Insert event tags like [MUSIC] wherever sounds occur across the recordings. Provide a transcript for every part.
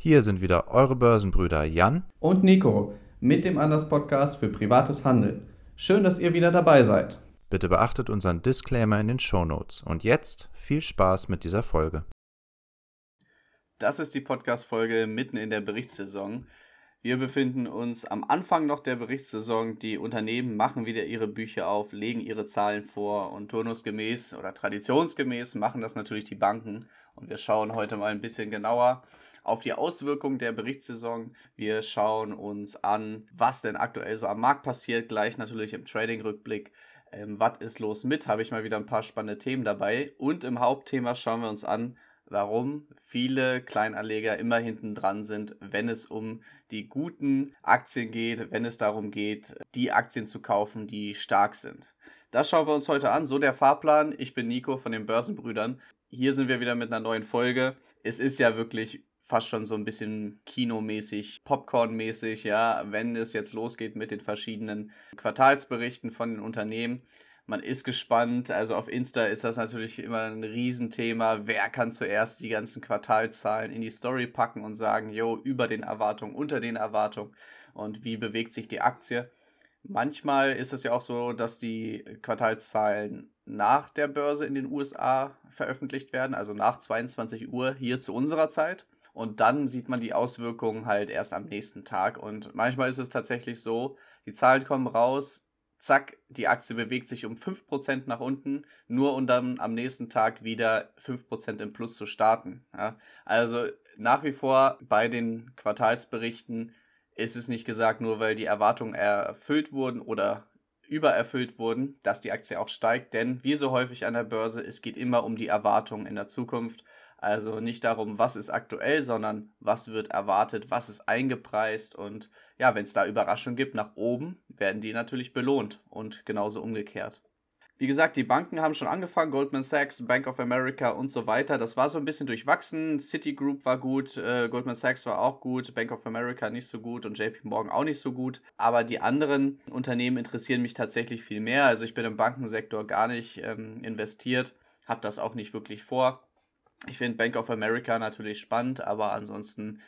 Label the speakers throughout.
Speaker 1: Hier sind wieder eure Börsenbrüder Jan
Speaker 2: und Nico mit dem Anders Podcast für privates Handeln. Schön, dass ihr wieder dabei seid.
Speaker 1: Bitte beachtet unseren Disclaimer in den Show Notes. Und jetzt viel Spaß mit dieser Folge.
Speaker 2: Das ist die Podcast-Folge mitten in der Berichtssaison. Wir befinden uns am Anfang noch der Berichtssaison. Die Unternehmen machen wieder ihre Bücher auf, legen ihre Zahlen vor und turnusgemäß oder traditionsgemäß machen das natürlich die Banken. Und wir schauen heute mal ein bisschen genauer auf die Auswirkungen der Berichtssaison. Wir schauen uns an, was denn aktuell so am Markt passiert, gleich natürlich im Trading-Rückblick. Ähm, was ist los mit? Habe ich mal wieder ein paar spannende Themen dabei. Und im Hauptthema schauen wir uns an, warum viele Kleinanleger immer hinten dran sind, wenn es um die guten Aktien geht, wenn es darum geht, die Aktien zu kaufen, die stark sind. Das schauen wir uns heute an. So der Fahrplan. Ich bin Nico von den Börsenbrüdern. Hier sind wir wieder mit einer neuen Folge. Es ist ja wirklich fast schon so ein bisschen kinomäßig, Popcorn-mäßig, ja, wenn es jetzt losgeht mit den verschiedenen Quartalsberichten von den Unternehmen man ist gespannt. Also auf Insta ist das natürlich immer ein Riesenthema. Wer kann zuerst die ganzen Quartalzahlen in die Story packen und sagen, jo, über den Erwartungen, unter den Erwartungen und wie bewegt sich die Aktie? Manchmal ist es ja auch so, dass die Quartalszahlen nach der Börse in den USA veröffentlicht werden, also nach 22 Uhr hier zu unserer Zeit. Und dann sieht man die Auswirkungen halt erst am nächsten Tag. Und manchmal ist es tatsächlich so, die Zahlen kommen raus, zack, die Aktie bewegt sich um 5% nach unten, nur um dann am nächsten Tag wieder 5% im Plus zu starten. Ja. Also nach wie vor bei den Quartalsberichten ist es nicht gesagt, nur weil die Erwartungen erfüllt wurden oder übererfüllt wurden, dass die Aktie auch steigt, denn wie so häufig an der Börse, es geht immer um die Erwartungen in der Zukunft. Also nicht darum, was ist aktuell, sondern was wird erwartet, was ist eingepreist und ja, wenn es da Überraschungen gibt nach oben, werden die natürlich belohnt und genauso umgekehrt. Wie gesagt, die Banken haben schon angefangen, Goldman Sachs, Bank of America und so weiter. Das war so ein bisschen durchwachsen. Citigroup war gut, äh, Goldman Sachs war auch gut, Bank of America nicht so gut und JP Morgan auch nicht so gut. Aber die anderen Unternehmen interessieren mich tatsächlich viel mehr. Also ich bin im Bankensektor gar nicht ähm, investiert, habe das auch nicht wirklich vor. Ich finde Bank of America natürlich spannend, aber ansonsten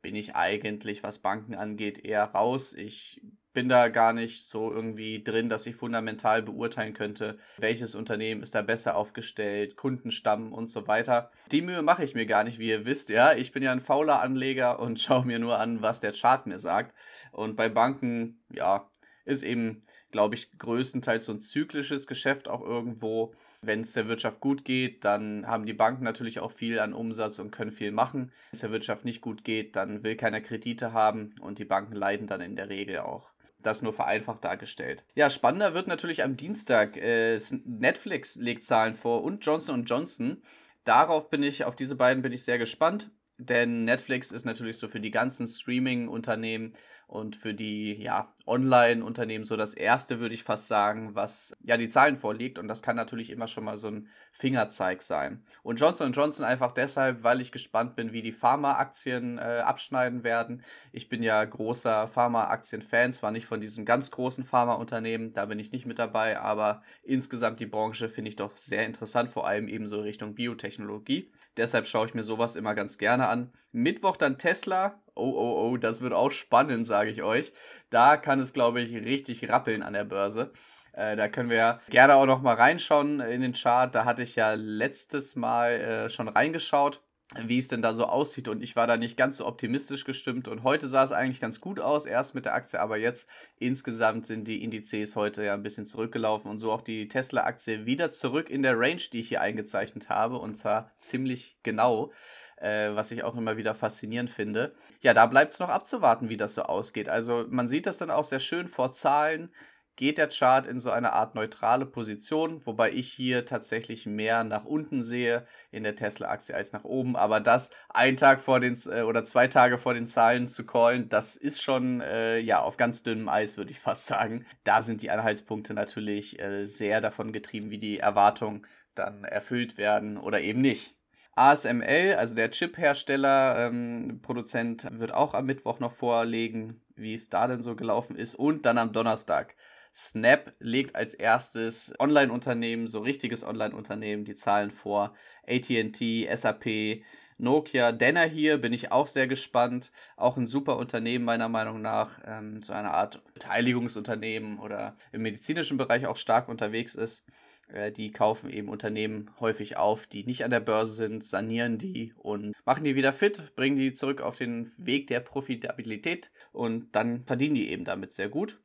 Speaker 2: bin ich eigentlich, was Banken angeht, eher raus. Ich bin da gar nicht so irgendwie drin, dass ich fundamental beurteilen könnte, welches Unternehmen ist da besser aufgestellt, Kundenstamm und so weiter. Die Mühe mache ich mir gar nicht, wie ihr wisst, ja. Ich bin ja ein fauler Anleger und [LAUGHS] schaue mir nur an, was der Chart mir sagt. Und bei Banken, ja, ist eben, glaube ich, größtenteils so ein zyklisches Geschäft auch irgendwo. Wenn es der Wirtschaft gut geht, dann haben die Banken natürlich auch viel an Umsatz und können viel machen. Wenn es der Wirtschaft nicht gut geht, dann will keiner Kredite haben und die Banken leiden dann in der Regel auch. Das nur vereinfacht dargestellt. Ja, spannender wird natürlich am Dienstag. Äh, Netflix legt Zahlen vor und Johnson Johnson. Darauf bin ich, auf diese beiden bin ich sehr gespannt, denn Netflix ist natürlich so für die ganzen Streaming-Unternehmen und für die ja, Online-Unternehmen so das erste, würde ich fast sagen, was ja die Zahlen vorliegt. Und das kann natürlich immer schon mal so ein Fingerzeig sein. Und Johnson Johnson einfach deshalb, weil ich gespannt bin, wie die Pharma-Aktien äh, abschneiden werden. Ich bin ja großer Pharma-Aktien-Fan, zwar nicht von diesen ganz großen Pharma-Unternehmen, da bin ich nicht mit dabei, aber insgesamt die Branche finde ich doch sehr interessant, vor allem eben so Richtung Biotechnologie. Deshalb schaue ich mir sowas immer ganz gerne an. Mittwoch dann Tesla. Oh, oh, oh, das wird auch spannend, sage ich euch. Da kann es, glaube ich, richtig rappeln an der Börse. Äh, da können wir gerne auch noch mal reinschauen in den Chart. Da hatte ich ja letztes Mal äh, schon reingeschaut wie es denn da so aussieht. Und ich war da nicht ganz so optimistisch gestimmt. Und heute sah es eigentlich ganz gut aus, erst mit der Aktie, aber jetzt insgesamt sind die Indizes heute ja ein bisschen zurückgelaufen und so auch die Tesla-Aktie wieder zurück in der Range, die ich hier eingezeichnet habe. Und zwar ziemlich genau äh, was ich auch immer wieder faszinierend finde. Ja, da bleibt es noch abzuwarten, wie das so ausgeht. Also man sieht das dann auch sehr schön vor Zahlen. Geht der Chart in so eine Art neutrale Position, wobei ich hier tatsächlich mehr nach unten sehe in der Tesla-Aktie als nach oben. Aber das ein Tag vor den äh, oder zwei Tage vor den Zahlen zu callen, das ist schon äh, ja auf ganz dünnem Eis, würde ich [LAUGHS] fast sagen. Da sind die Anhaltspunkte natürlich äh, sehr davon getrieben, wie die Erwartungen dann erfüllt werden oder eben nicht. ASML, also der Chip-Hersteller, ähm, Produzent, wird auch am Mittwoch noch vorlegen, wie es da denn so gelaufen ist. Und dann am Donnerstag. Snap legt als erstes Online-Unternehmen, so richtiges Online-Unternehmen, die Zahlen vor. ATT, SAP, Nokia Denner hier bin ich auch sehr gespannt. Auch ein super Unternehmen meiner Meinung nach, ähm, so eine Art Beteiligungsunternehmen oder im medizinischen Bereich auch stark unterwegs ist. Äh, die kaufen eben Unternehmen häufig auf, die nicht an der Börse sind, sanieren die und machen die wieder fit, bringen die zurück auf den Weg der Profitabilität und dann verdienen die eben damit sehr gut.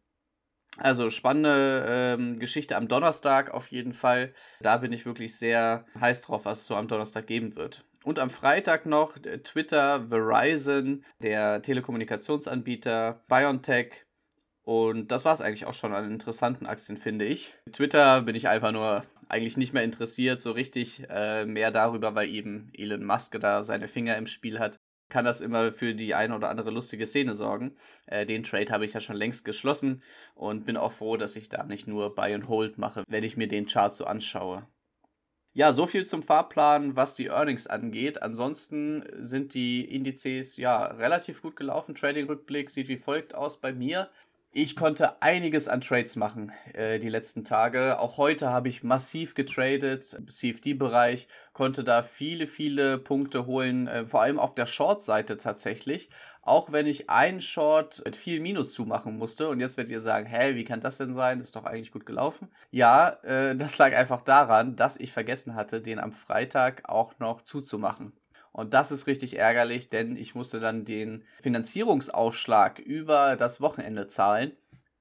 Speaker 2: Also spannende ähm, Geschichte am Donnerstag auf jeden Fall. Da bin ich wirklich sehr heiß drauf, was es so am Donnerstag geben wird. Und am Freitag noch Twitter, Verizon, der Telekommunikationsanbieter, BioNTech. Und das war es eigentlich auch schon an interessanten Aktien, finde ich. Twitter bin ich einfach nur eigentlich nicht mehr interessiert, so richtig äh, mehr darüber, weil eben Elon Musk da seine Finger im Spiel hat kann das immer für die eine oder andere lustige Szene sorgen. Äh, den Trade habe ich ja schon längst geschlossen und bin auch froh, dass ich da nicht nur Buy and Hold mache, wenn ich mir den Chart so anschaue. Ja, so viel zum Fahrplan, was die Earnings angeht. Ansonsten sind die Indizes ja relativ gut gelaufen. Trading-Rückblick sieht wie folgt aus bei mir. Ich konnte einiges an Trades machen äh, die letzten Tage. Auch heute habe ich massiv getradet im CFD-Bereich, konnte da viele, viele Punkte holen, äh, vor allem auf der Short-Seite tatsächlich. Auch wenn ich einen Short mit viel Minus zumachen musste. Und jetzt werdet ihr sagen, hä, wie kann das denn sein? Das ist doch eigentlich gut gelaufen. Ja, äh, das lag einfach daran, dass ich vergessen hatte, den am Freitag auch noch zuzumachen. Und das ist richtig ärgerlich, denn ich musste dann den Finanzierungsaufschlag über das Wochenende zahlen.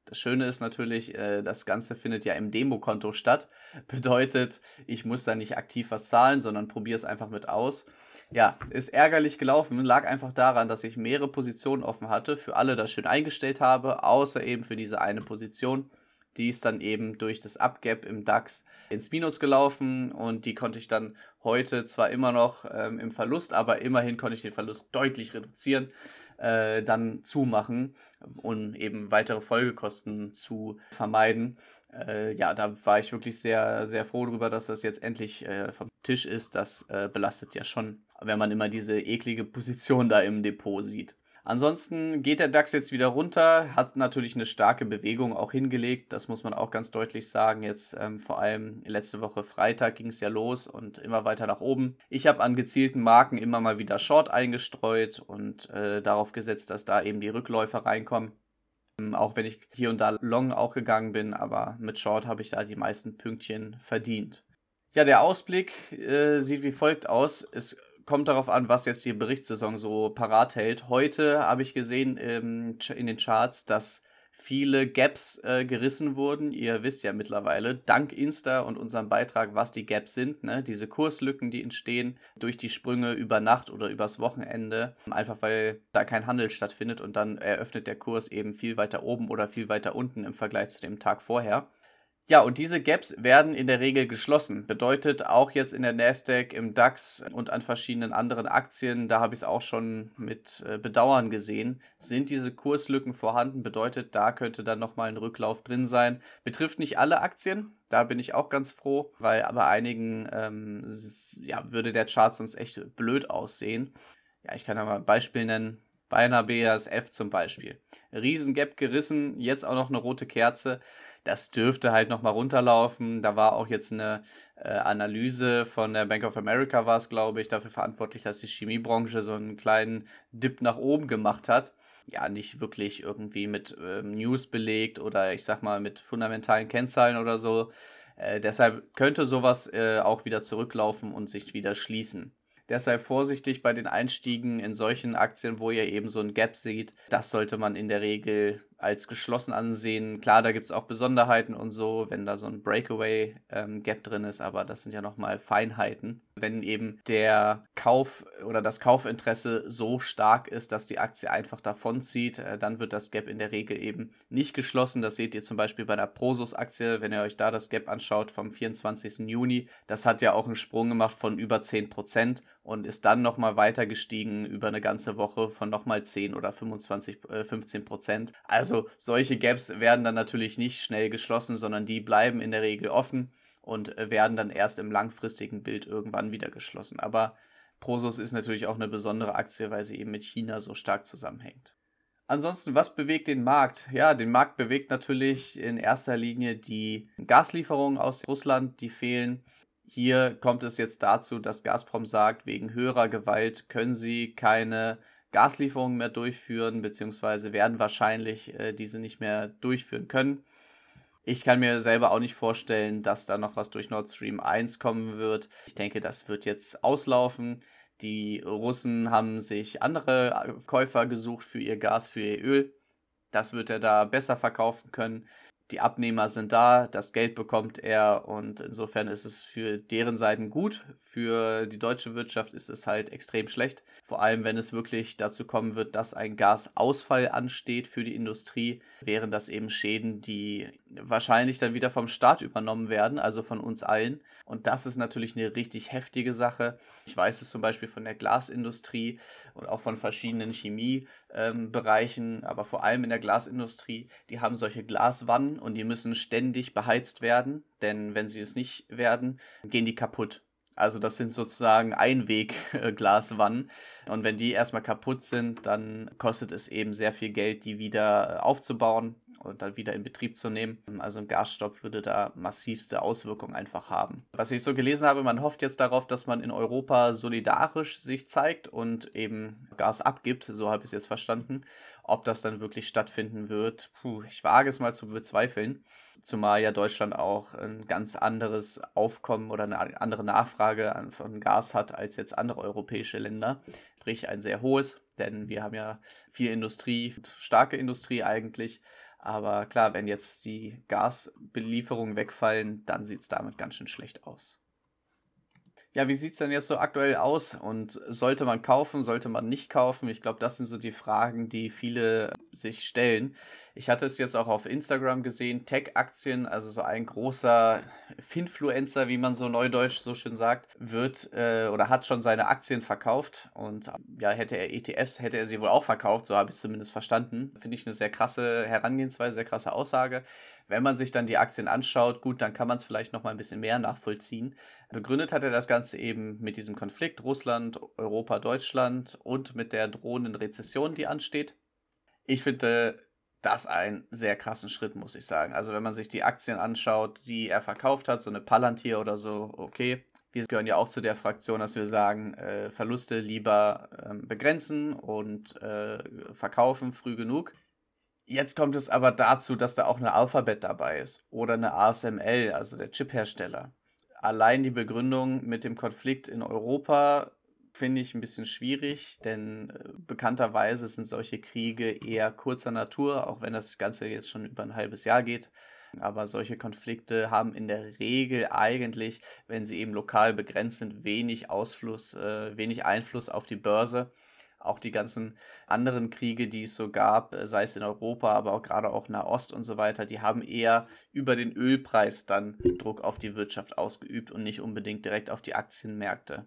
Speaker 2: Das Schöne ist natürlich, äh, das Ganze findet ja im Demokonto statt. [LAUGHS] Bedeutet, ich muss da nicht aktiv was zahlen, sondern probiere es einfach mit aus. Ja, ist ärgerlich gelaufen, lag einfach daran, dass ich mehrere Positionen offen hatte, für alle das schön eingestellt habe, außer eben für diese eine Position. Die ist dann eben durch das Upgap im DAX ins Minus gelaufen und die konnte ich dann heute zwar immer noch ähm, im Verlust, aber immerhin konnte ich den Verlust deutlich reduzieren, äh, dann zumachen, um eben weitere Folgekosten zu vermeiden. Äh, ja, da war ich wirklich sehr, sehr froh darüber, dass das jetzt endlich äh, vom Tisch ist. Das äh, belastet ja schon, wenn man immer diese eklige Position da im Depot sieht. Ansonsten geht der DAX jetzt wieder runter, hat natürlich eine starke Bewegung auch hingelegt, das muss man auch ganz deutlich sagen. Jetzt ähm, vor allem letzte Woche Freitag ging es ja los und immer weiter nach oben. Ich habe an gezielten Marken immer mal wieder Short eingestreut und äh, darauf gesetzt, dass da eben die Rückläufer reinkommen. Ähm, auch wenn ich hier und da long auch gegangen bin, aber mit Short habe ich da die meisten Pünktchen verdient. Ja, der Ausblick äh, sieht wie folgt aus. Es kommt darauf an, was jetzt die Berichtssaison so parat hält. Heute habe ich gesehen ähm, in den Charts, dass viele Gaps äh, gerissen wurden. Ihr wisst ja mittlerweile, dank Insta und unserem Beitrag, was die Gaps sind. Ne? Diese Kurslücken, die entstehen durch die Sprünge über Nacht oder übers Wochenende. Einfach weil da kein Handel stattfindet und dann eröffnet der Kurs eben viel weiter oben oder viel weiter unten im Vergleich zu dem Tag vorher. Ja, und diese Gaps werden in der Regel geschlossen. Bedeutet auch jetzt in der Nasdaq, im DAX und an verschiedenen anderen Aktien, da habe ich es auch schon mit äh, Bedauern gesehen, sind diese Kurslücken vorhanden. Bedeutet, da könnte dann nochmal ein Rücklauf drin sein. Betrifft nicht alle Aktien, da bin ich auch ganz froh, weil bei einigen ähm, ja, würde der Chart sonst echt blöd aussehen. Ja, ich kann da mal ein Beispiel nennen. Bei einer BASF zum Beispiel. Riesengap gerissen, jetzt auch noch eine rote Kerze das dürfte halt nochmal runterlaufen. Da war auch jetzt eine äh, Analyse von der Bank of America, war es, glaube ich, dafür verantwortlich, dass die Chemiebranche so einen kleinen Dip nach oben gemacht hat. Ja, nicht wirklich irgendwie mit ähm, News belegt oder ich sag mal mit fundamentalen Kennzahlen oder so. Äh, deshalb könnte sowas äh, auch wieder zurücklaufen und sich wieder schließen. Deshalb vorsichtig bei den Einstiegen in solchen Aktien, wo ihr eben so ein Gap seht. Das sollte man in der Regel als geschlossen ansehen. Klar, da gibt es auch Besonderheiten und so, wenn da so ein Breakaway-Gap ähm, drin ist, aber das sind ja nochmal Feinheiten. Wenn eben der Kauf oder das Kaufinteresse so stark ist, dass die Aktie einfach davonzieht, äh, dann wird das Gap in der Regel eben nicht geschlossen. Das seht ihr zum Beispiel bei der Prosus-Aktie, wenn ihr euch da das Gap anschaut vom 24. Juni. Das hat ja auch einen Sprung gemacht von über 10% und ist dann nochmal weiter gestiegen über eine ganze Woche von nochmal 10 oder 25, äh, 15 Prozent. Also solche Gaps werden dann natürlich nicht schnell geschlossen, sondern die bleiben in der Regel offen und äh, werden dann erst im langfristigen Bild irgendwann wieder geschlossen. Aber Prosus ist natürlich auch eine besondere Aktie, weil sie eben mit China so stark zusammenhängt. Ansonsten, was bewegt den Markt? Ja, den Markt bewegt natürlich in erster Linie die Gaslieferungen aus Russland, die fehlen Hier kommt es jetzt dazu, dass Gazprom sagt, wegen höherer Gewalt können sie keine Gaslieferungen mehr durchführen, beziehungsweise werden wahrscheinlich äh, diese nicht mehr durchführen können. Ich kann mir selber auch nicht vorstellen, dass da noch was durch Nord Stream 1 kommen wird. Ich denke, das wird jetzt auslaufen. Die Russen haben sich andere Käufer gesucht für ihr Gas, für ihr Öl. Das wird er da besser verkaufen können die Abnehmer sind da, das Geld bekommt er und insofern ist es für deren Seiten gut. Für die deutsche Wirtschaft ist es halt extrem schlecht. Vor allem, wenn es wirklich dazu kommen wird, dass ein Gasausfall ansteht für die Industrie, wären das eben Schäden, die wahrscheinlich dann wieder vom Staat übernommen werden, also von uns allen. Und das ist natürlich eine richtig heftige Sache. Ich weiß es zum Beispiel von der Glasindustrie und auch von verschiedenen Chemiebereichen, ähm, aber vor allem in der Glasindustrie, die haben solche Glaswannen und die müssen ständig beheizt werden, denn wenn sie es nicht werden, gehen die kaputt. Also das sind sozusagen Einwegglaswannen. Und wenn die erstmal kaputt sind, dann kostet es eben sehr viel Geld, die wieder aufzubauen und dann wieder in Betrieb zu nehmen. Also ein Gasstopp würde da massivste Auswirkungen einfach haben. Was ich so gelesen habe, man hofft jetzt darauf, dass man in Europa solidarisch sich zeigt und eben Gas abgibt, so habe ich es jetzt verstanden. Ob das dann wirklich stattfinden wird, puh, ich wage es mal zu bezweifeln. Zumal ja Deutschland auch ein ganz anderes Aufkommen oder eine andere Nachfrage von Gas hat als jetzt andere europäische Länder. Sprich ein sehr hohes, denn wir haben ja viel Industrie, starke Industrie eigentlich. Aber klar, wenn jetzt die Gasbelieferungen wegfallen, dann sieht es damit ganz schön schlecht aus. Ja, wie sieht es denn jetzt so aktuell aus? Und sollte man kaufen, sollte man nicht kaufen? Ich glaube, das sind so die Fragen, die viele sich stellen. Ich hatte es jetzt auch auf Instagram gesehen, Tech-Aktien, also so ein großer Finfluencer, wie man so neudeutsch so schön sagt, wird äh, oder hat schon seine Aktien verkauft. Und ja, hätte er ETFs, hätte er sie wohl auch verkauft, so habe ich es zumindest verstanden. Finde ich eine sehr krasse Herangehensweise, sehr krasse Aussage. Wenn man sich dann die Aktien anschaut, gut, dann kann man es vielleicht noch mal ein bisschen mehr nachvollziehen. Begründet hat er das Ganze eben mit diesem Konflikt Russland, Europa, Deutschland und mit der drohenden Rezession, die ansteht. Ich finde das einen sehr krassen Schritt, muss ich sagen. Also wenn man sich die Aktien anschaut, die er verkauft hat, so eine Palantir oder so, okay. Wir gehören ja auch zu der Fraktion, dass wir sagen, äh, Verluste lieber ähm, begrenzen und äh, verkaufen früh genug. Jetzt kommt es aber dazu, dass da auch eine Alphabet dabei ist oder eine ASML, also der Chiphersteller. Allein die Begründung mit dem Konflikt in Europa finde ich ein bisschen schwierig, denn äh, bekannterweise sind solche Kriege eher kurzer Natur, auch wenn das Ganze jetzt schon über ein halbes Jahr geht. Aber solche Konflikte haben in der Regel eigentlich, wenn sie eben lokal begrenzt sind, wenig Ausfluss, äh, wenig Einfluss auf die Börse auch die ganzen anderen Kriege, die es so gab, äh, sei es in Europa, aber auch gerade auch Nahost und so weiter, die haben eher über den Ölpreis dann Druck auf die Wirtschaft ausgeübt und nicht unbedingt direkt auf die Aktienmärkte.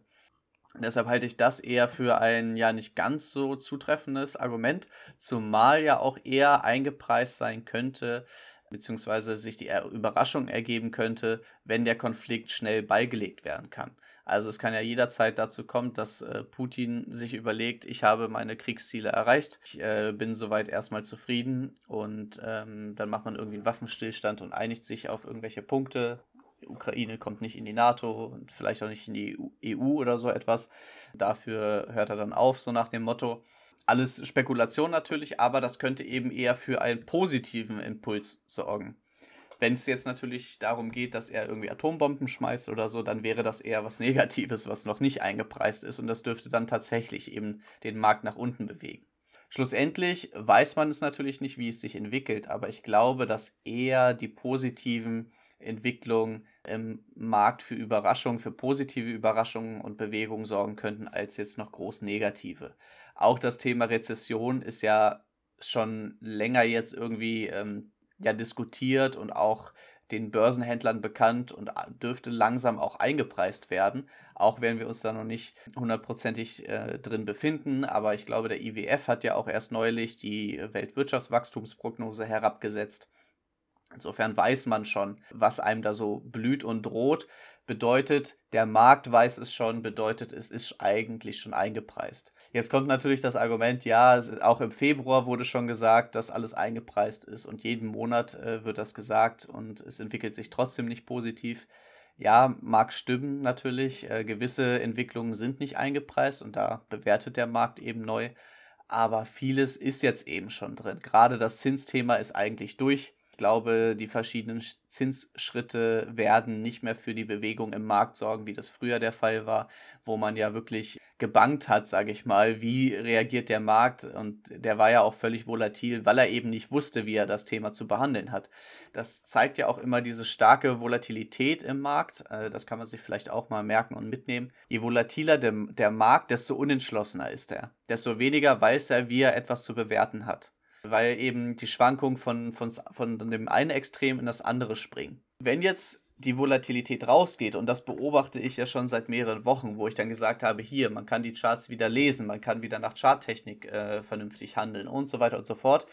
Speaker 2: Deshalb halte ich das eher für ein ja nicht ganz so zutreffendes Argument, zumal ja auch eher eingepreist sein könnte, beziehungsweise sich die Überraschung ergeben könnte, wenn der Konflikt schnell beigelegt werden kann. Also es kann ja jederzeit dazu kommen, dass äh, Putin sich überlegt, ich habe meine Kriegsziele erreicht, ich äh, bin soweit erstmal zufrieden und ähm, dann macht man irgendwie einen Waffenstillstand und einigt sich auf irgendwelche Punkte. Die Ukraine kommt nicht in die NATO und vielleicht auch nicht in die EU oder so etwas. Dafür hört er dann auf, so nach dem Motto. Alles Spekulation natürlich, aber das könnte eben eher für einen positiven Impuls sorgen. Wenn es jetzt natürlich darum geht, dass er irgendwie Atombomben schmeißt oder so, dann wäre das eher was [LAUGHS] Negatives, was noch nicht eingepreist ist und das dürfte dann tatsächlich eben den Markt nach unten bewegen. Schlussendlich weiß man es natürlich nicht, wie es sich entwickelt, aber ich glaube, dass eher die positiven Entwicklungen im Markt für Überraschungen, für positive Überraschungen und Bewegungen sorgen könnten, als jetzt noch groß negative. Auch das Thema Rezession ist ja schon länger jetzt irgendwie ähm, ja diskutiert und auch den Börsenhändlern bekannt und dürfte langsam auch eingepreist werden, auch wenn wir uns da noch nicht hundertprozentig äh, drin befinden. Aber ich glaube, der IWF hat ja auch erst neulich die Weltwirtschaftswachstumsprognose herabgesetzt. Insofern weiß man schon, was einem da so blüht und droht. Bedeutet, der Markt weiß es schon, bedeutet, es ist eigentlich schon eingepreist. Jetzt kommt natürlich das Argument, ja, auch im Februar wurde schon gesagt, dass alles eingepreist ist und jeden Monat äh, wird das gesagt und es entwickelt sich trotzdem nicht positiv. Ja, mag stimmen natürlich. Äh, gewisse Entwicklungen sind nicht eingepreist und da bewertet der Markt eben neu. Aber vieles ist jetzt eben schon drin. Gerade das Zinsthema ist eigentlich durch. Ich glaube, die verschiedenen Zinsschritte werden nicht mehr für die Bewegung im Markt sorgen, wie das früher der Fall war, wo man ja wirklich gebankt hat, sage ich mal, wie reagiert der Markt und der war ja auch völlig volatil, weil er eben nicht wusste, wie er das Thema zu behandeln hat. Das zeigt ja auch immer diese starke Volatilität im Markt, äh, das kann man sich vielleicht auch mal merken und mitnehmen. Je volatiler der Markt, desto unentschlossener ist er, desto weniger weiß er, wie er etwas zu bewerten hat weil eben die Schwankungen von, von, von dem einen Extrem in das andere springen. Wenn jetzt die Volatilität rausgeht, und das beobachte ich ja schon seit mehreren Wochen, wo ich dann gesagt habe, hier, man kann die Charts wieder lesen, man kann wieder nach Charttechnik äh, vernünftig handeln und so weiter und so fort.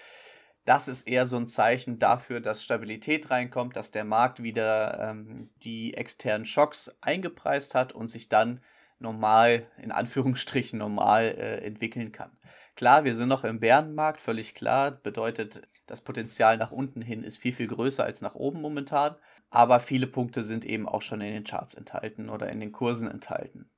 Speaker 2: Das ist eher so ein Zeichen dafür, dass Stabilität reinkommt, dass der Markt wieder ähm, die externen Schocks eingepreist hat und sich dann normal, in Anführungsstrichen normal äh, entwickeln kann. Klar, wir sind noch im Bärenmarkt, völlig klar. Bedeutet, das Potenzial nach unten hin ist viel, viel größer als nach oben momentan. Aber viele Punkte sind eben auch schon in den Charts enthalten oder in den Kursen enthalten.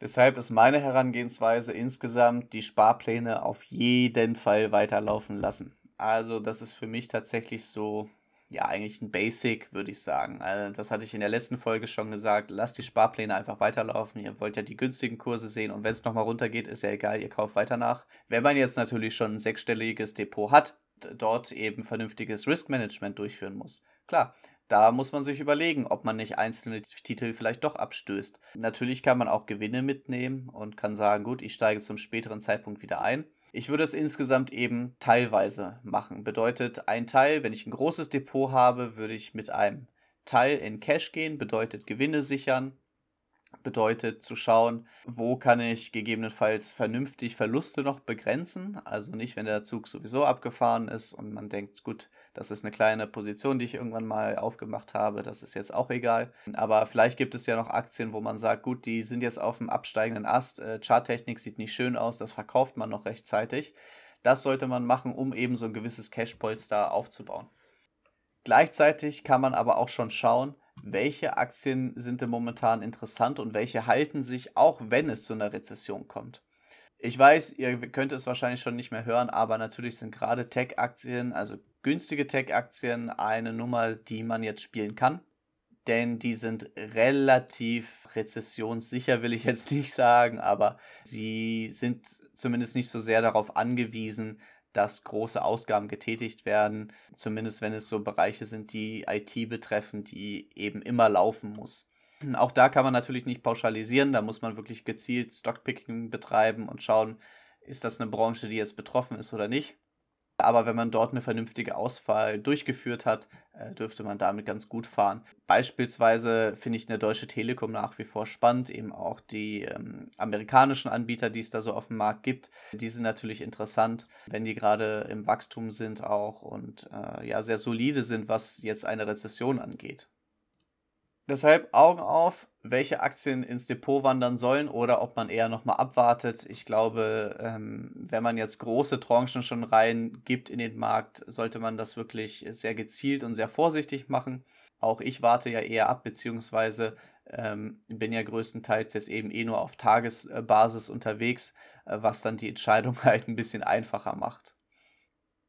Speaker 2: Deshalb ist meine Herangehensweise insgesamt, die Sparpläne auf jeden Fall weiterlaufen lassen. Also das ist für mich tatsächlich so ja, eigentlich ein Basic, würde ich sagen. Also, das hatte ich in der letzten Folge schon gesagt. Lasst die Sparpläne einfach weiterlaufen. Ihr wollt ja die günstigen Kurse sehen und wenn es nochmal runtergeht, ist ja egal, ihr kauft weiter nach. Wenn man jetzt natürlich schon ein sechsstelliges Depot hat, dort eben vernünftiges Risk-Management durchführen muss. Klar, da muss man sich überlegen, ob man nicht einzelne Titel vielleicht doch abstößt. Natürlich kann man auch Gewinne mitnehmen und kann sagen, gut, ich steige zum späteren Zeitpunkt wieder ein. Ich würde es insgesamt eben teilweise machen. Bedeutet, ein Teil, wenn ich ein großes Depot habe, würde ich mit einem Teil in Cash gehen, bedeutet Gewinne sichern, bedeutet zu schauen, wo kann ich gegebenenfalls vernünftig Verluste noch begrenzen. Also nicht, wenn der Zug sowieso abgefahren ist und man denkt, gut, das ist eine kleine Position, die ich irgendwann mal aufgemacht habe, das ist jetzt auch egal. Aber vielleicht gibt es ja noch Aktien, wo man sagt, gut, die sind jetzt auf dem absteigenden Ast, äh, Charttechnik sieht nicht schön aus, das verkauft man noch rechtzeitig. Das sollte man machen, um eben so ein gewisses Cash-Polster aufzubauen. Gleichzeitig kann man aber auch schon schauen, welche Aktien sind denn momentan interessant und welche halten sich, auch wenn es zu einer Rezession kommt. Ich weiß, ihr könnt es wahrscheinlich schon nicht mehr hören, aber natürlich sind gerade Tech-Aktien, also günstige Tech-Aktien, eine Nummer, die man jetzt spielen kann. Denn die sind relativ rezessionssicher, will ich jetzt [LAUGHS] nicht sagen, aber sie sind zumindest nicht so sehr darauf angewiesen, dass große Ausgaben getätigt werden, zumindest wenn es so Bereiche sind, die IT betreffen, die eben immer laufen muss. Auch da kann man natürlich nicht pauschalisieren, da muss man wirklich gezielt Stockpicking betreiben und schauen, ist das eine Branche, die jetzt betroffen ist oder nicht. Aber wenn man dort eine vernünftige Auswahl durchgeführt hat, äh, dürfte man damit ganz gut fahren. Beispielsweise finde ich eine Deutsche Telekom nach wie vor spannend, eben auch die ähm, amerikanischen Anbieter, die es da so auf dem Markt gibt. Die sind natürlich interessant, wenn die gerade im Wachstum sind auch und äh, ja sehr solide sind, was jetzt eine Rezession angeht. Deshalb Augen auf, welche Aktien ins Depot wandern sollen oder ob man eher nochmal abwartet. Ich glaube, ähm, wenn man jetzt große Tranchen schon reingibt in den Markt, sollte man das wirklich sehr gezielt und sehr vorsichtig machen. Auch ich warte ja eher ab, beziehungsweise ähm, bin ja größtenteils jetzt eben eh nur auf Tagesbasis unterwegs, äh, was dann die Entscheidung [LAUGHS] halt ein bisschen einfacher macht.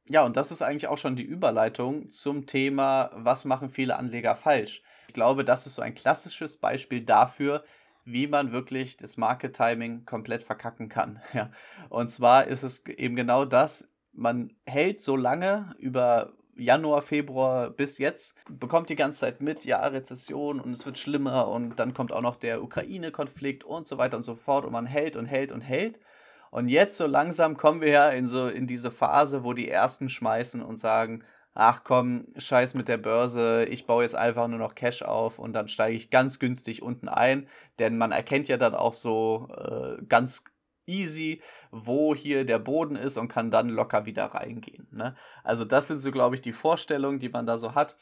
Speaker 2: Ja, und das ist eigentlich auch schon die Überleitung zum Thema, was machen viele Anleger falsch. Ich glaube, das ist so ein klassisches Beispiel dafür, wie man wirklich das Market Timing komplett verkacken kann. [LAUGHS] Ja. Und zwar ist es eben genau das, man hält so lange über Januar, Februar bis jetzt, bekommt die ganze Zeit mit, ja, Rezession und es wird schlimmer und dann kommt auch noch der Ukraine-Konflikt und so weiter und so fort und man hält und hält und hält. Und jetzt so langsam kommen wir ja in so in diese Phase, wo die ersten schmeißen und sagen, ach komm, scheiß mit der Börse, ich baue jetzt einfach nur noch Cash auf und dann steige ich ganz günstig unten ein, denn man erkennt ja dann auch so äh, ganz easy, wo hier der Boden ist und kann dann locker wieder reingehen. Ne? Also das sind so, glaube ich, die Vorstellungen, die man da so hat.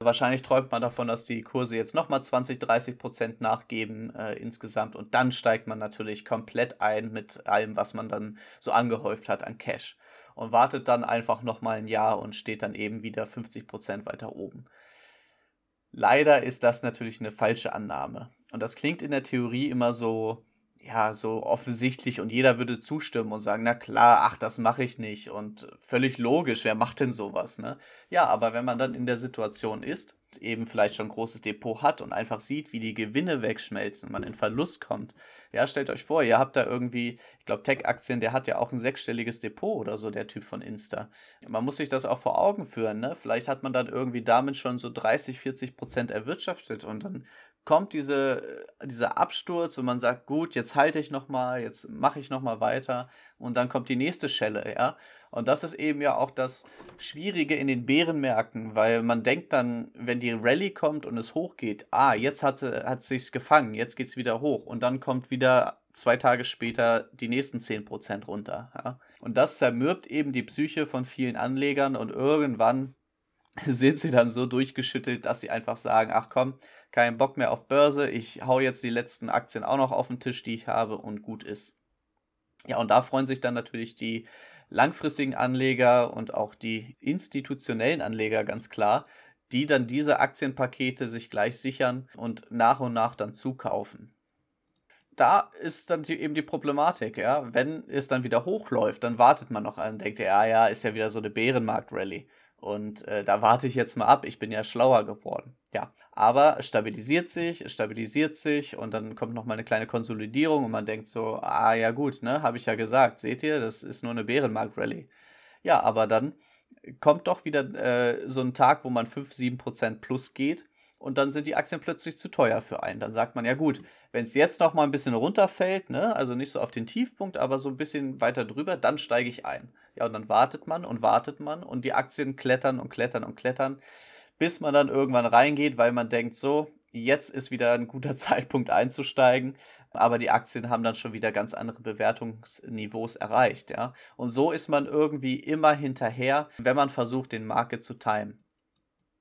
Speaker 2: Wahrscheinlich träumt man davon, dass die Kurse jetzt nochmal 20, 30 Prozent nachgeben äh, insgesamt und dann steigt man natürlich komplett ein mit allem, was man dann so angehäuft hat an Cash und wartet dann einfach nochmal ein Jahr und steht dann eben wieder 50% weiter oben. Leider ist das natürlich eine falsche Annahme. Und das klingt in der Theorie immer so, ja, so offensichtlich und jeder würde zustimmen und sagen, na klar, ach, das mache ich nicht und völlig logisch, wer macht denn sowas, ne? Ja, aber wenn man dann in der Situation ist, eben vielleicht schon ein großes Depot hat und einfach sieht, wie die Gewinne wegschmelzen, man in Verlust kommt. Ja, stellt euch vor, ihr habt da irgendwie, ich glaube, Tech-Aktien, der hat ja auch ein sechsstelliges Depot oder so, der Typ von Insta. Man muss sich das auch vor Augen führen, ne? Vielleicht hat man dann irgendwie damit schon so 30, 40 Prozent erwirtschaftet und dann kommt diese, äh, dieser Absturz und man sagt, gut, jetzt halte ich nochmal, jetzt mache ich nochmal weiter und dann kommt die nächste Schelle, ja. Und das ist eben ja auch das Schwierige in den Bärenmärkten, weil man denkt dann, wenn die Rallye kommt und es hochgeht, ah, jetzt hat es sich gefangen, jetzt geht es wieder hoch und dann kommt wieder zwei Tage später die nächsten 10% runter. Ja? Und das zermürbt eben die Psyche von vielen Anlegern und irgendwann [LAUGHS] sind sie dann so durchgeschüttelt, dass sie einfach sagen, ach komm, kein Bock mehr auf Börse, ich hau jetzt die letzten Aktien auch noch auf den Tisch, die ich habe und gut ist. Ja, und da freuen sich dann natürlich die langfristigen Anleger und auch die institutionellen Anleger ganz klar, die dann diese Aktienpakete sich gleich sichern und nach und nach dann zukaufen. Da ist dann die, eben die Problematik, ja. Wenn es dann wieder hochläuft, dann wartet man noch an und denkt, ja, ja, ist ja wieder so eine Bärenmarkt-Rallye. Und äh, da warte ich jetzt mal ab, ich bin ja schlauer geworden. Ja, aber stabilisiert sich, stabilisiert sich und dann kommt nochmal eine kleine Konsolidierung und man denkt so, ah ja gut, ne, habe ich ja gesagt, seht ihr, das ist nur eine Bärenmarkt-Rallye. Ja, aber dann kommt doch wieder äh, so ein Tag, wo man 5, 7% plus geht und dann sind die Aktien plötzlich zu teuer für einen. Dann sagt man, ja gut, wenn es jetzt noch mal ein bisschen runterfällt, ne, also nicht so auf den Tiefpunkt, aber so ein bisschen weiter drüber, dann steige ich ein. Ja, und dann wartet man und wartet man und die Aktien klettern und klettern und klettern, bis man dann irgendwann reingeht, weil man denkt, so, jetzt ist wieder ein guter [LAUGHS] Zeitpunkt einzusteigen, aber die Aktien haben dann schon wieder ganz andere Bewertungsniveaus erreicht, ja. Und so ist man irgendwie immer hinterher, wenn man versucht, den Market zu timen.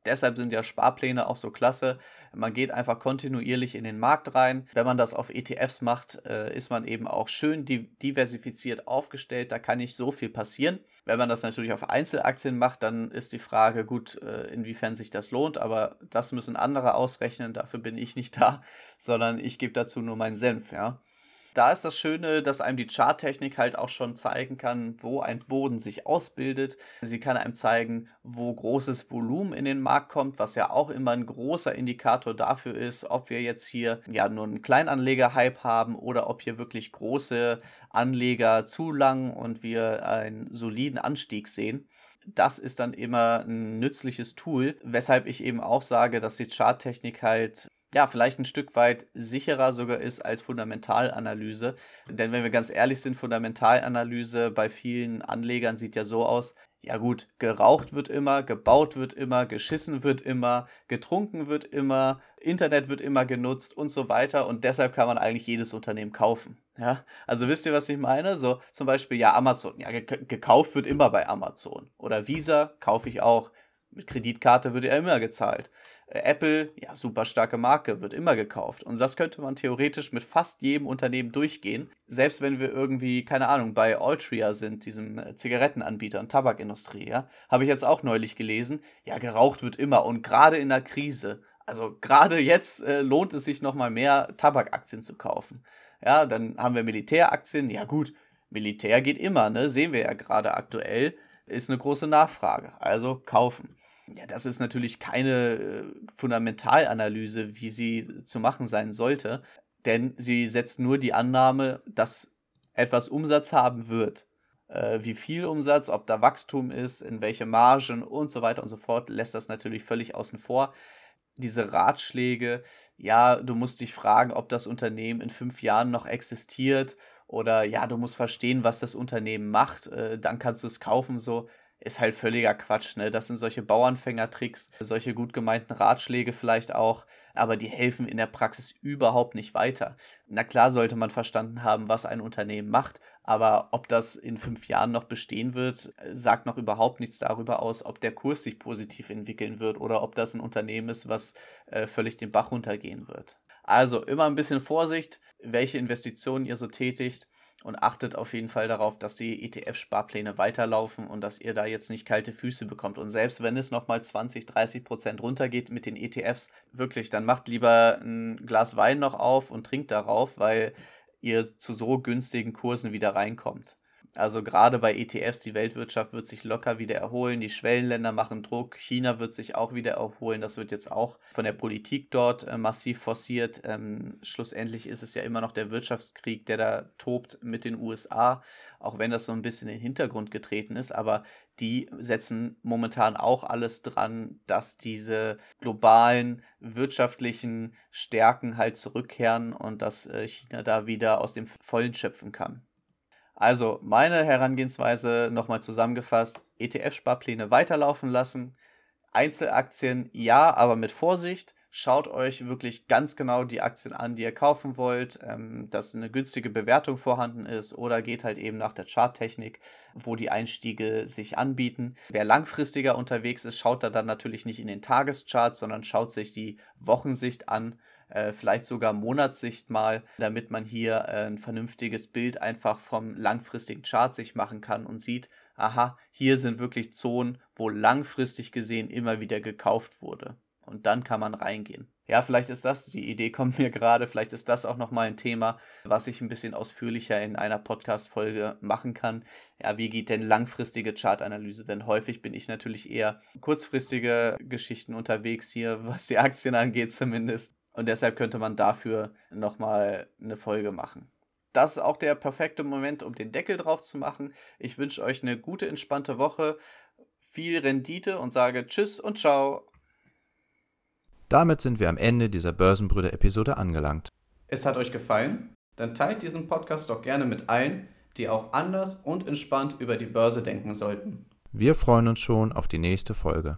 Speaker 2: Deshalb sind ja Sparpläne auch so klasse. Man geht einfach kontinuierlich in den Markt rein. Wenn man das auf ETFs macht, äh, ist man eben auch schön diversifiziert aufgestellt. Da kann nicht so viel passieren. Wenn man das natürlich auf Einzelaktien macht, dann ist die Frage, gut, äh, inwiefern sich das lohnt. Aber das müssen andere ausrechnen. Dafür bin ich nicht [LAUGHS] da, sondern ich gebe dazu nur meinen Senf. Ja. Da ist das Schöne, dass einem die Charttechnik halt auch schon zeigen kann, wo ein Boden sich ausbildet. Sie kann einem zeigen, wo großes Volumen in den Markt kommt, was ja auch immer ein großer Indikator dafür ist, ob wir jetzt hier ja nur einen Kleinanleger-Hype haben oder ob hier wirklich große Anleger zulangen und wir einen soliden Anstieg sehen das ist dann immer ein nützliches Tool, weshalb ich eben auch sage, dass die Charttechnik halt ja, vielleicht ein Stück weit sicherer sogar ist als Fundamentalanalyse. Denn wenn wir ganz ehrlich sind, Fundamentalanalyse bei vielen Anlegern sieht ja so aus, ja gut, geraucht wird immer, gebaut wird immer, geschissen wird immer, getrunken wird immer, Internet wird immer genutzt und so weiter und deshalb kann man eigentlich jedes Unternehmen kaufen. Ja, also wisst ihr, was ich meine? So zum Beispiel, ja, Amazon, ja, gekauft wird immer bei Amazon. Oder Visa kaufe ich auch. Mit Kreditkarte wird ja immer gezahlt. Äh, Apple, ja, super starke Marke, wird immer gekauft. Und das könnte man theoretisch mit fast jedem Unternehmen durchgehen. Selbst wenn wir irgendwie, keine Ahnung, bei Altria sind, diesem äh, Zigarettenanbieter und Tabakindustrie, ja, habe ich jetzt auch neulich gelesen, ja, geraucht wird immer und gerade in der Krise. Also gerade jetzt äh, lohnt es sich nochmal mehr Tabakaktien zu kaufen. Ja, dann haben wir Militäraktien. Ja gut, Militär geht immer, ne? Sehen wir ja gerade aktuell. Ist eine große Nachfrage. Also kaufen. Ja, das ist natürlich keine äh, Fundamentalanalyse, wie sie zu machen sein sollte, denn sie setzt nur die Annahme, dass etwas Umsatz haben wird. Äh, wie viel Umsatz, ob da Wachstum ist, in welche Margen und so weiter und so fort, lässt das natürlich völlig außen vor. Diese Ratschläge, ja, du musst dich fragen, ob das Unternehmen in fünf Jahren noch existiert oder ja, du musst verstehen, was das Unternehmen macht, äh, dann kannst du es kaufen, so ist halt völliger Quatsch. Ne? Das sind solche Bauernfängertricks, solche gut gemeinten Ratschläge vielleicht auch, aber die helfen in der Praxis überhaupt nicht weiter. Na klar sollte man verstanden haben, was ein Unternehmen macht, aber ob das in fünf Jahren noch bestehen wird, sagt noch überhaupt nichts darüber aus, ob der Kurs sich positiv entwickeln wird oder ob das ein Unternehmen ist, was äh, völlig den Bach runtergehen wird. Also immer ein bisschen Vorsicht, welche Investitionen ihr so tätigt und achtet auf jeden Fall darauf, dass die ETF-Sparpläne weiterlaufen und dass ihr da jetzt nicht kalte Füße bekommt. Und selbst wenn es nochmal 20, 30 Prozent runtergeht mit den ETFs, wirklich, dann macht lieber ein Glas Wein noch auf und trinkt darauf, weil ihr zu so günstigen Kursen wieder reinkommt. Also gerade bei ETFs, die Weltwirtschaft wird sich locker wieder erholen, die Schwellenländer machen Druck, China wird sich auch wieder erholen, das wird jetzt auch von der Politik dort äh, massiv forciert. Ähm, schlussendlich ist es ja immer noch der Wirtschaftskrieg, der da tobt mit den USA, auch wenn das so ein bisschen in den Hintergrund getreten ist, aber die setzen momentan auch alles dran, dass diese globalen wirtschaftlichen Stärken halt zurückkehren und dass äh, China da wieder aus dem Vollen schöpfen kann. Also meine Herangehensweise nochmal zusammengefasst, ETF-Sparpläne weiterlaufen lassen, Einzelaktien ja, aber mit Vorsicht. Schaut euch wirklich ganz genau die Aktien an, die ihr kaufen wollt, ähm, dass eine günstige Bewertung vorhanden ist oder geht halt eben nach der Charttechnik, wo die Einstiege sich anbieten. Wer langfristiger unterwegs ist, schaut da dann natürlich nicht in den Tagescharts, sondern schaut sich die Wochensicht an vielleicht sogar Monatssicht mal, damit man hier äh, ein vernünftiges Bild einfach vom langfristigen Chart sich machen kann und sieht, aha, hier sind wirklich Zonen, wo langfristig gesehen immer wieder gekauft wurde. Und dann kann man reingehen. Ja, vielleicht ist das, die Idee kommt [LAUGHS] mir gerade, vielleicht ist das auch nochmal ein Thema, was ich ein bisschen ausführlicher in einer Podcast-Folge machen kann. Ja, wie geht denn langfristige Chartanalyse? Denn häufig bin ich natürlich eher kurzfristige Geschichten unterwegs hier, was die Aktien angeht zumindest. Und deshalb könnte man dafür nochmal eine Folge machen. Das ist auch der perfekte Moment, um den Deckel drauf zu machen. Ich wünsche euch eine gute, entspannte Woche, viel Rendite und sage Tschüss und Ciao.
Speaker 1: Damit sind wir am Ende dieser Börsenbrüder-Episode angelangt.
Speaker 2: Es hat euch gefallen? Dann teilt diesen Podcast doch gerne mit allen, die auch anders und entspannt über die Börse denken sollten.
Speaker 1: Wir freuen uns schon auf die nächste Folge.